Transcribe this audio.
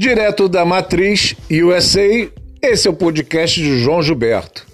Direto da Matriz USA, esse é o podcast de João Gilberto.